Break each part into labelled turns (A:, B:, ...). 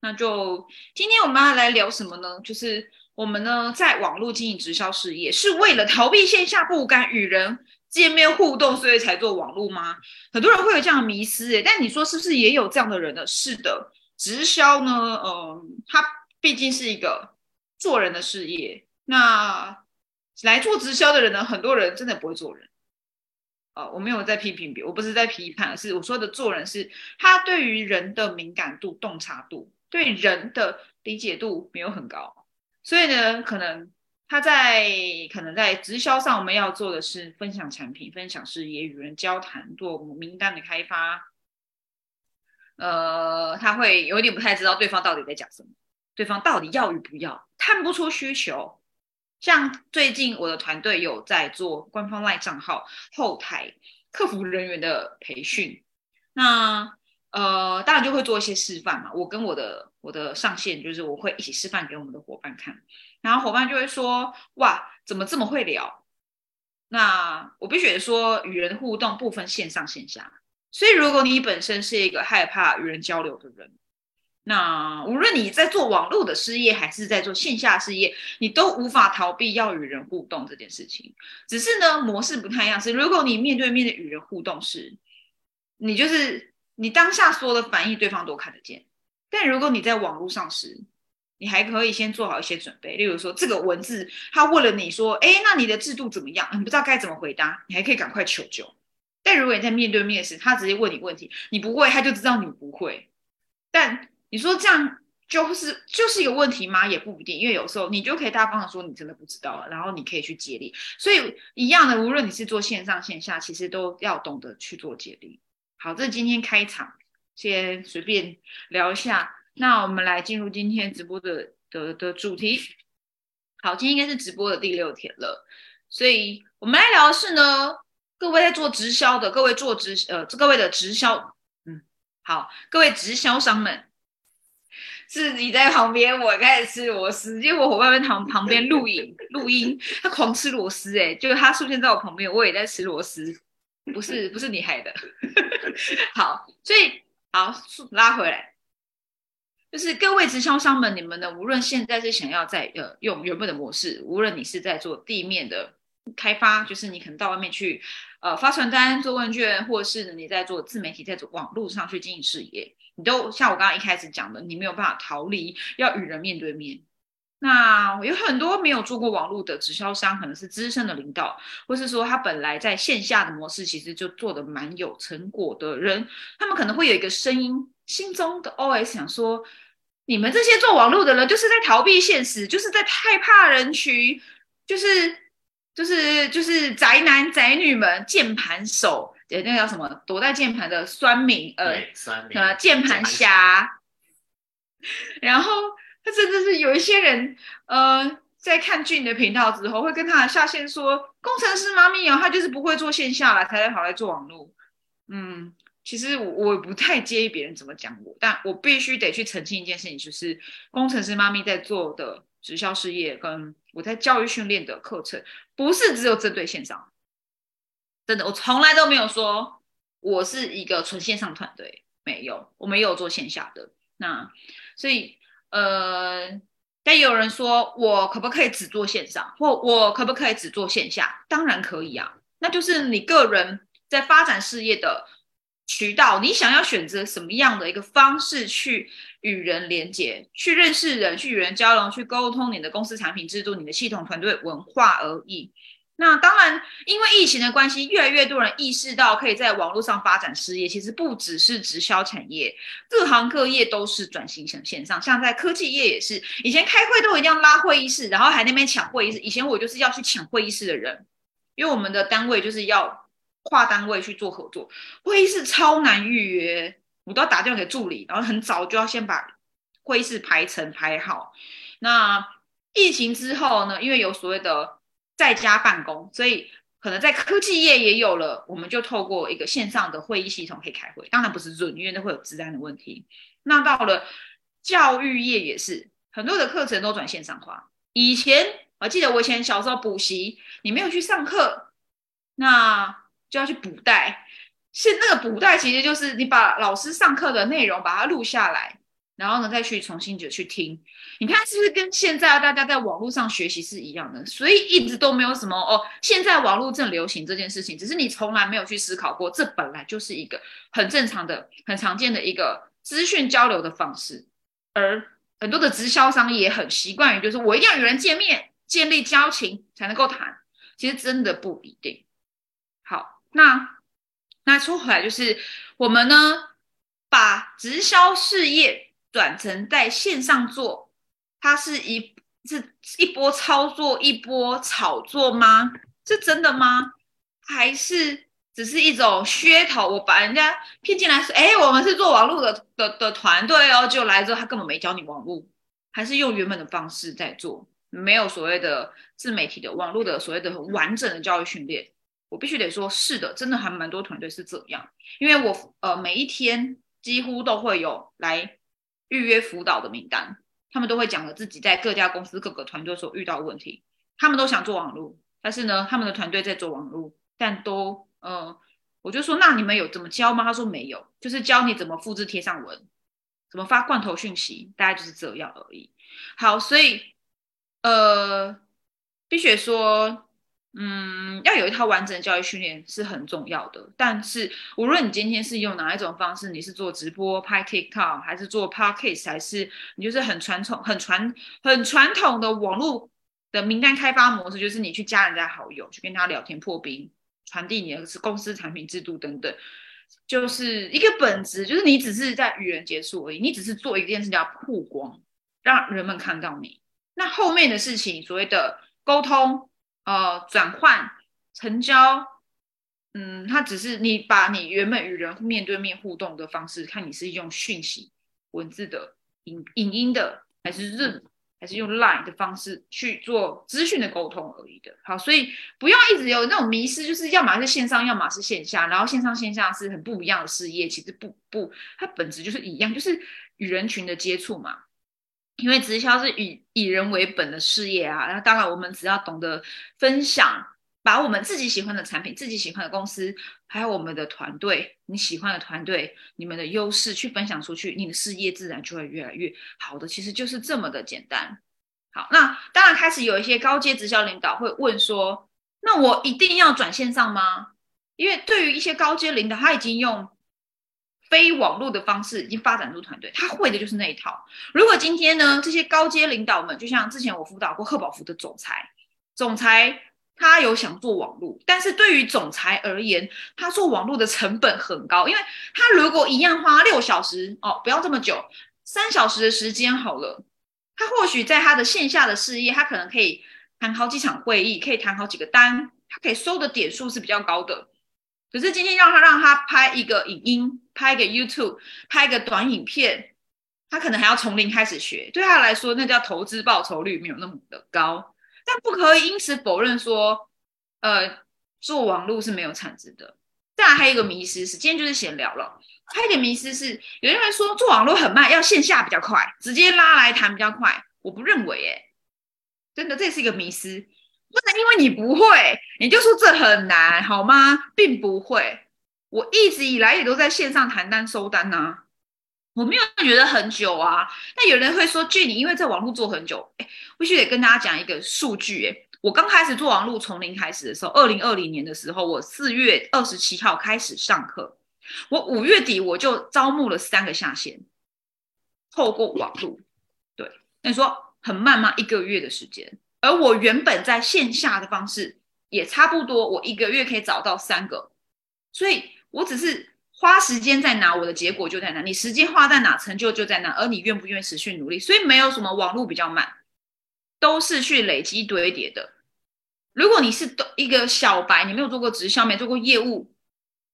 A: 那就今天我们要来聊什么呢？就是我们呢在网络经营直销事业，是为了逃避线下不敢与人见面互动，所以才做网络吗？很多人会有这样的迷思诶，但你说是不是也有这样的人呢？是的，直销呢，嗯，它毕竟是一个做人的事业。那来做直销的人呢，很多人真的不会做人。呃，我没有在批评别，我不是在批判，是我说的做人是他对于人的敏感度、洞察度。对人的理解度没有很高，所以呢，可能他在可能在直销上，我们要做的是分享产品、分享事业、与人交谈、做名单的开发。呃，他会有点不太知道对方到底在讲什么，对方到底要与不要，看不出需求。像最近我的团队有在做官方外账号后台客服人员的培训，那。呃，当然就会做一些示范嘛。我跟我的我的上线就是我会一起示范给我们的伙伴看，然后伙伴就会说：“哇，怎么这么会聊？”那我必须说，与人互动不分线上线下，所以如果你本身是一个害怕与人交流的人，那无论你在做网络的事业还是在做线下事业，你都无法逃避要与人互动这件事情。只是呢，模式不太一样。是如果你面对面的与人互动是，你就是。你当下说的反应，对方都看得见。但如果你在网络上时，你还可以先做好一些准备，例如说这个文字，他问了你说：“哎，那你的制度怎么样？”你不知道该怎么回答，你还可以赶快求救。但如果你在面对面时，他直接问你问题，你不会，他就知道你不会。但你说这样就是就是一个问题吗？也不一定，因为有时候你就可以大方的说你真的不知道了，然后你可以去接力。所以一样的，无论你是做线上线下，其实都要懂得去做接力。好，这是今天开场，先随便聊一下。那我们来进入今天直播的的的主题。好，今天应该是直播的第六天了，所以我们来聊的是呢，各位在做直销的，各位做直呃，各位的直销，嗯，好，各位直销商们，是你在旁边，我开始吃螺丝，因为我伙伴在旁旁边录影录音，他狂吃螺丝，哎，就是他出现在我旁边，我也在吃螺丝。不是不是你害的，好，所以好拉回来，就是各位直销商们，你们呢，无论现在是想要在呃用原本的模式，无论你是在做地面的开发，就是你可能到外面去呃发传单、做问卷，或者是你在做自媒体，在做网络上去经营事业，你都像我刚刚一开始讲的，你没有办法逃离要与人面对面。那有很多没有做过网络的直销商，可能是资深的领导，或是说他本来在线下的模式其实就做的蛮有成果的人，他们可能会有一个声音，心中的 OS 想说：你们这些做网络的人，就是在逃避现实，就是在害怕人群，就是就是就是宅男宅女们，键盘手，呃，那个叫什么？躲在键盘的酸民，呃，呃，键盘侠，然后。甚至是有一些人，呃，在看俊的频道之后，会跟他下线说：“工程师妈咪哦，他就是不会做线下了，才来跑来做网络。”嗯，其实我不太介意别人怎么讲我，但我必须得去澄清一件事情，就是工程师妈咪在做的直销事业，跟我在教育训练的课程，不是只有针对线上。真的，我从来都没有说我是一个纯线上团队，没有，我们也有做线下的。那所以。呃，但有人说我可不可以只做线上，或我可不可以只做线下？当然可以啊，那就是你个人在发展事业的渠道，你想要选择什么样的一个方式去与人连接、去认识人、去与人交流、去沟通你的公司产品制度、你的系统团队文化而已。那当然，因为疫情的关系，越来越多人意识到可以在网络上发展事业。其实不只是直销产业，各行各业都是转型成线上。像在科技业也是，以前开会都一定要拉会议室，然后还那边抢会议室。以前我就是要去抢会议室的人，因为我们的单位就是要跨单位去做合作，会议室超难预约，我都要打电话给助理，然后很早就要先把会议室排成排好。那疫情之后呢，因为有所谓的。在家办公，所以可能在科技业也有了，我们就透过一个线上的会议系统可以开会。当然不是准，因为那会有治安的问题。那到了教育业也是，很多的课程都转线上化。以前我记得我以前小时候补习，你没有去上课，那就要去补带。现那个补带其实就是你把老师上课的内容把它录下来，然后呢再去重新就去听。你看是不是跟现在大家在网络上学习是一样的？所以一直都没有什么哦，现在网络正流行这件事情，只是你从来没有去思考过，这本来就是一个很正常的、很常见的一个资讯交流的方式。而很多的直销商也很习惯于，就是我一定要与人见面，建立交情才能够谈。其实真的不一定。好，那那说回来，就是我们呢，把直销事业转成在线上做，它是一是一波操作，一波炒作吗？是真的吗？还是只是一种噱头？我把人家骗进来说，哎，我们是做网络的的的团队哦，就来之后他根本没教你网络，还是用原本的方式在做，没有所谓的自媒体的网络的所谓的完整的教育训练。我必须得说，是的，真的还蛮多团队是这样，因为我呃每一天几乎都会有来预约辅导的名单，他们都会讲了自己在各家公司各个团队所遇到的问题，他们都想做网络，但是呢，他们的团队在做网络，但都呃，我就说那你们有怎么教吗？他说没有，就是教你怎么复制贴上文，怎么发罐头讯息，大概就是这样而已。好，所以呃，碧雪说。嗯，要有一套完整的教育训练是很重要的。但是，无论你今天是用哪一种方式，你是做直播、拍 TikTok，还是做 Podcast，还是你就是很传统、很传、很传统的网络的名单开发模式，就是你去加人家好友，去跟他聊天破冰，传递你的是公司产品制度等等，就是一个本质，就是你只是在与人接触而已，你只是做一件事叫曝光，让人们看到你。那后面的事情，所谓的沟通。呃，转换成交，嗯，它只是你把你原本与人面对面互动的方式，看你是用讯息、文字的、影影音的，还是认，还是用 Line 的方式去做资讯的沟通而已的。好，所以不要一直有那种迷失，就是要么是线上，要么是线下，然后线上线下是很不一样的事业，其实不不，它本质就是一样，就是与人群的接触嘛。因为直销是以以人为本的事业啊，那当然我们只要懂得分享，把我们自己喜欢的产品、自己喜欢的公司，还有我们的团队，你喜欢的团队，你们的优势去分享出去，你的事业自然就会越来越好的。其实就是这么的简单。好，那当然开始有一些高阶直销领导会问说：“那我一定要转线上吗？”因为对于一些高阶领导，他已经用。非网络的方式已经发展出团队，他会的就是那一套。如果今天呢，这些高阶领导们，就像之前我辅导过贺宝福的总裁，总裁他有想做网络，但是对于总裁而言，他做网络的成本很高，因为他如果一样花六小时哦，不要这么久，三小时的时间好了，他或许在他的线下的事业，他可能可以谈好几场会议，可以谈好几个单，他可以收的点数是比较高的。可是今天让他让他拍一个影音，拍一个 YouTube，拍一个短影片，他可能还要从零开始学，对他来说，那叫投资报酬率没有那么的高。但不可以因此否认说，呃，做网络是没有产值的。再来还有一个迷失是，今天就是闲聊了。还有一点迷失是，有人会说做网络很慢，要线下比较快，直接拉来谈比较快。我不认为，哎，真的这是一个迷失。不能因为你不会，你就说这很难，好吗？并不会，我一直以来也都在线上谈单收单呐，我没有觉得很久啊。那有人会说，据你因为在网络做很久，哎，必须得跟大家讲一个数据，哎，我刚开始做网络从零开始的时候，二零二零年的时候，我四月二十七号开始上课，我五月底我就招募了三个下线，透过网络，对，那你说很慢吗？一个月的时间。而我原本在线下的方式也差不多，我一个月可以找到三个，所以我只是花时间在哪，我的结果就在哪。你时间花在哪，成就就在哪。而你愿不愿意持续努力？所以没有什么网络比较慢，都是去累积堆叠的。如果你是一个小白，你没有做过直销，没做过业务，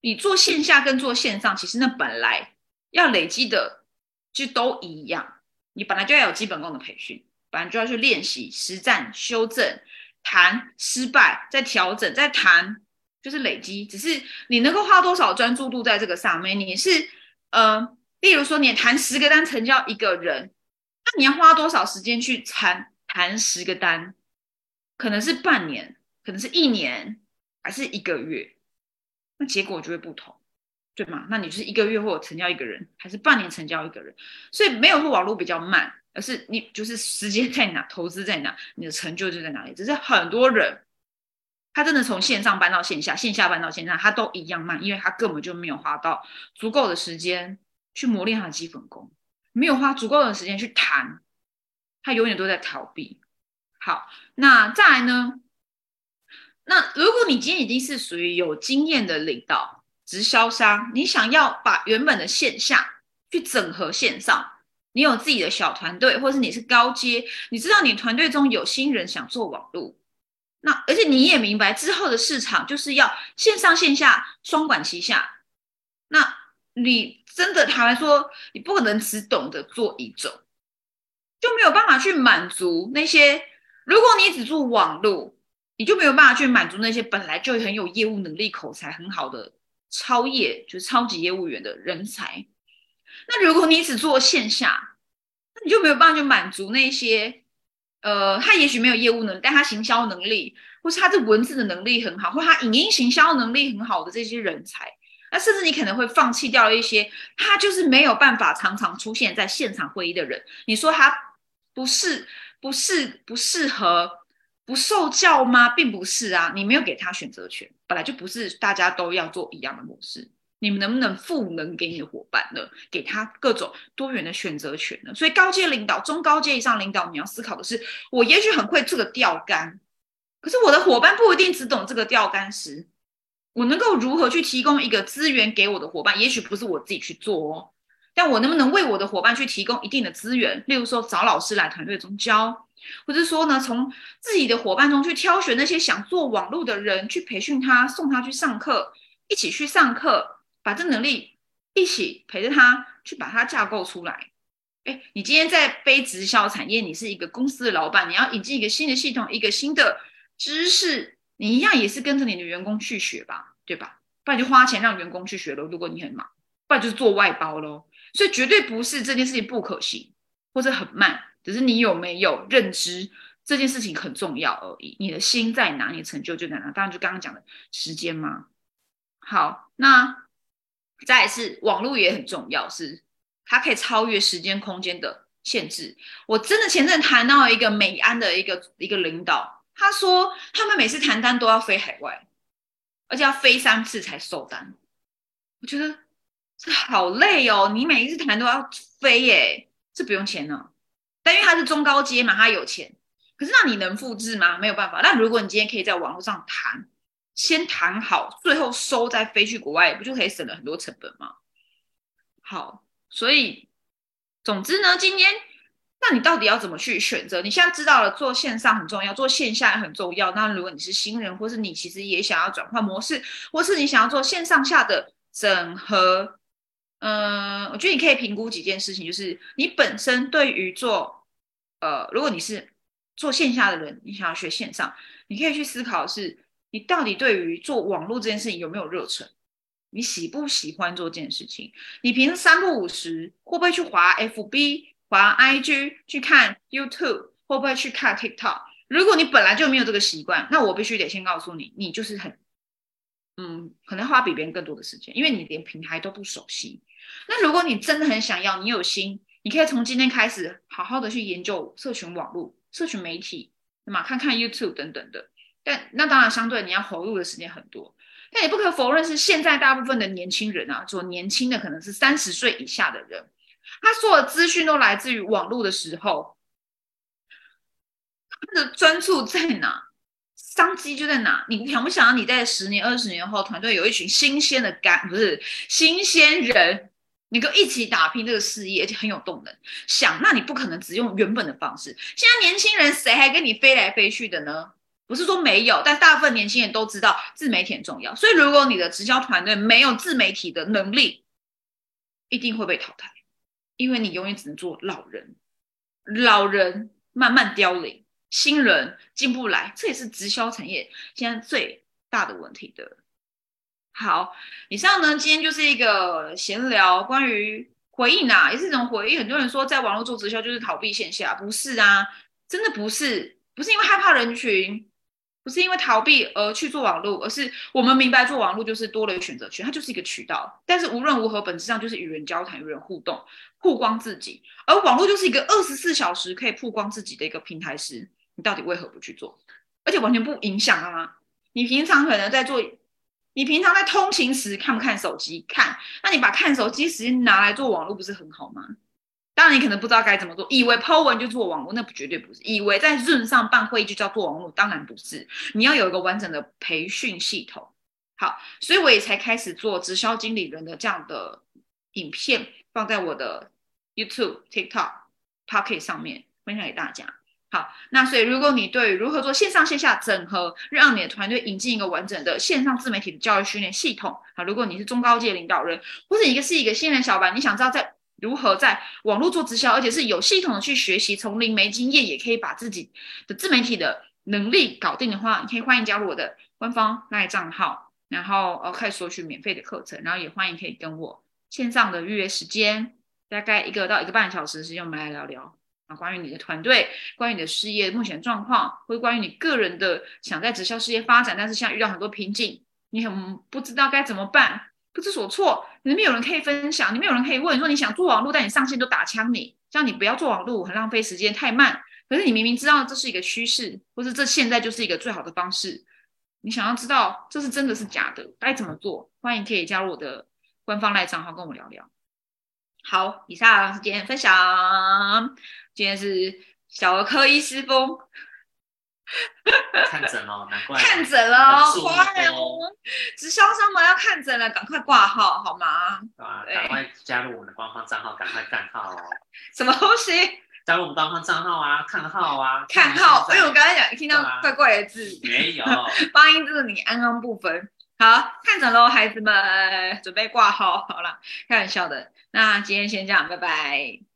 A: 你做线下跟做线上，其实那本来要累积的就都一样，你本来就要有基本功的培训。反正就要去练习、实战、修正、谈失败、再调整、再谈，就是累积。只是你能够花多少专注度在这个上面？你是呃，例如说你谈十个单成交一个人，那你要花多少时间去谈谈十个单？可能是半年，可能是一年，还是一个月？那结果就会不同。对吗？那你就是一个月或者成交一个人，还是半年成交一个人？所以没有说网络比较慢，而是你就是时间在哪，投资在哪，你的成就就在哪里。只是很多人他真的从线上搬到线下，线下搬到线上，他都一样慢，因为他根本就没有花到足够的时间去磨练他的基本功，没有花足够的时间去谈，他永远都在逃避。好，那再来呢？那如果你今天已经是属于有经验的领导、直销商，你想要把原本的线下去整合线上，你有自己的小团队，或是你是高阶，你知道你团队中有新人想做网络，那而且你也明白之后的市场就是要线上线下双管齐下，那你真的坦白说，你不可能只懂得做一种，就没有办法去满足那些。如果你只做网络，你就没有办法去满足那些本来就很有业务能力、口才很好的超业，就是超级业务员的人才。那如果你只做线下，那你就没有办法去满足那些，呃，他也许没有业务能力，但他行销能力，或是他这文字的能力很好，或他影音行销能力很好的这些人才。那甚至你可能会放弃掉一些他就是没有办法常常出现在现场会议的人。你说他不是？不是不适合不受教吗？并不是啊，你没有给他选择权，本来就不是大家都要做一样的模式。你们能不能赋能给你的伙伴呢？给他各种多元的选择权呢？所以高阶领导、中高阶以上领导，你要思考的是：我也许很会这个钓竿，可是我的伙伴不一定只懂这个钓竿时，我能够如何去提供一个资源给我的伙伴？也许不是我自己去做哦。但我能不能为我的伙伴去提供一定的资源？例如说找老师来团队中教，或者说呢，从自己的伙伴中去挑选那些想做网络的人，去培训他，送他去上课，一起去上课，把这能力一起陪着他去把它架构出来。哎，你今天在非直销产业，你是一个公司的老板，你要引进一个新的系统，一个新的知识，你一样也是跟着你的员工去学吧，对吧？不然就花钱让员工去学了。如果你很忙，不然就是做外包喽。所以绝对不是这件事情不可行，或者很慢，只是你有没有认知这件事情很重要而已。你的心在哪，你的成就就在哪。当然，就刚刚讲的时间嘛。好，那再是网络也很重要，是它可以超越时间空间的限制。我真的前阵谈到一个美安的一个一个领导，他说他们每次谈单都要飞海外，而且要飞三次才收单。我觉得。这好累哦！你每一次谈都要飞耶，这不用钱呢。但因为他是中高阶嘛，他有钱。可是那你能复制吗？没有办法。那如果你今天可以在网络上谈，先谈好，最后收再飞去国外，不就可以省了很多成本吗？好，所以总之呢，今天那你到底要怎么去选择？你现在知道了，做线上很重要，做线下也很重要。那如果你是新人，或是你其实也想要转换模式，或是你想要做线上下的整合。嗯，我觉得你可以评估几件事情，就是你本身对于做，呃，如果你是做线下的人，你想要学线上，你可以去思考是，你到底对于做网络这件事情有没有热忱？你喜不喜欢做这件事情？你平时三不五时会不会去滑 FB、滑 IG、去看 YouTube，会不会去看 TikTok？如果你本来就没有这个习惯，那我必须得先告诉你，你就是很，嗯，可能花比别人更多的时间，因为你连平台都不熟悉。那如果你真的很想要，你有心，你可以从今天开始好好的去研究社群网络、社群媒体，那么看看 YouTube 等等的。但那当然相对你要投入的时间很多。但也不可否认是现在大部分的年轻人啊，做年轻的可能是三十岁以下的人，他所有的资讯都来自于网络的时候，他的专注在哪，商机就在哪。你想不想要你在十年、二十年后，团队有一群新鲜的干，不是新鲜人？你跟一起打拼这个事业，而且很有动能。想，那你不可能只用原本的方式。现在年轻人谁还跟你飞来飞去的呢？不是说没有，但大部分年轻人都知道自媒体很重要。所以，如果你的直销团队没有自媒体的能力，一定会被淘汰，因为你永远只能做老人，老人慢慢凋零，新人进不来，这也是直销产业现在最大的问题的。好，以上呢，今天就是一个闲聊，关于回应啊，也是一种回应。很多人说，在网络做直销就是逃避线下，不是啊，真的不是，不是因为害怕人群，不是因为逃避而去做网络，而是我们明白做网络就是多了选择权，它就是一个渠道。但是无论如何，本质上就是与人交谈、与人互动、曝光自己。而网络就是一个二十四小时可以曝光自己的一个平台时，你到底为何不去做？而且完全不影响啊！你平常可能在做，你平常在通勤时看不看手机？看，那你把看手机时间拿来做网络，不是很好吗？当然，你可能不知道该怎么做，以为 Po 文就做网络，那不绝对不是；以为在线上办会议就叫做网络，当然不是。你要有一个完整的培训系统。好，所以我也才开始做直销经理人的这样的影片，放在我的 YouTube、TikTok、Pocket 上面分享给大家。好，那所以如果你对如何做线上线下整合，让你的团队引进一个完整的线上自媒体的教育训练系统，好，如果你是中高阶领导人，或者一个是一个新人小白，你想知道在如何在网络做直销，而且是有系统的去学习，从零没经验也可以把自己的自媒体的能力搞定的话，你可以欢迎加入我的官方赖账号，然后呃可以索取免费的课程，然后也欢迎可以跟我线上的预约时间，大概一个到一个半小时的时间，我们来聊聊啊，关于你的团队，关于你的事业目前状况，或关于你个人的想在直销事业发展，但是现在遇到很多瓶颈，你很不知道该怎么办。不知所措，你们有人可以分享，你们有人可以问，说你想做网络，但你上线都打枪你，叫你不要做网络，很浪费时间，太慢。可是你明明知道这是一个趋势，或是这现在就是一个最好的方式，你想要知道这是真的是假的，该怎么做？欢迎可以加入我的官方赖账号跟我聊聊。好，以上是今天分享，今天是小儿科医师风。
B: 看诊哦，难怪
A: 看诊了，快哦！直销商们要看诊了，赶快挂号好吗？
B: 啊，赶快加入我们的官方账号，赶快干号哦！
A: 什么东西？
B: 加入我们官方账号啊，看号啊，
A: 看号！哎，我刚才讲听到怪怪的字，
B: 没有
A: 发音就是你安安不分。好，看诊喽，孩子们，准备挂号好了，开玩笑的。那今天先这样，拜拜。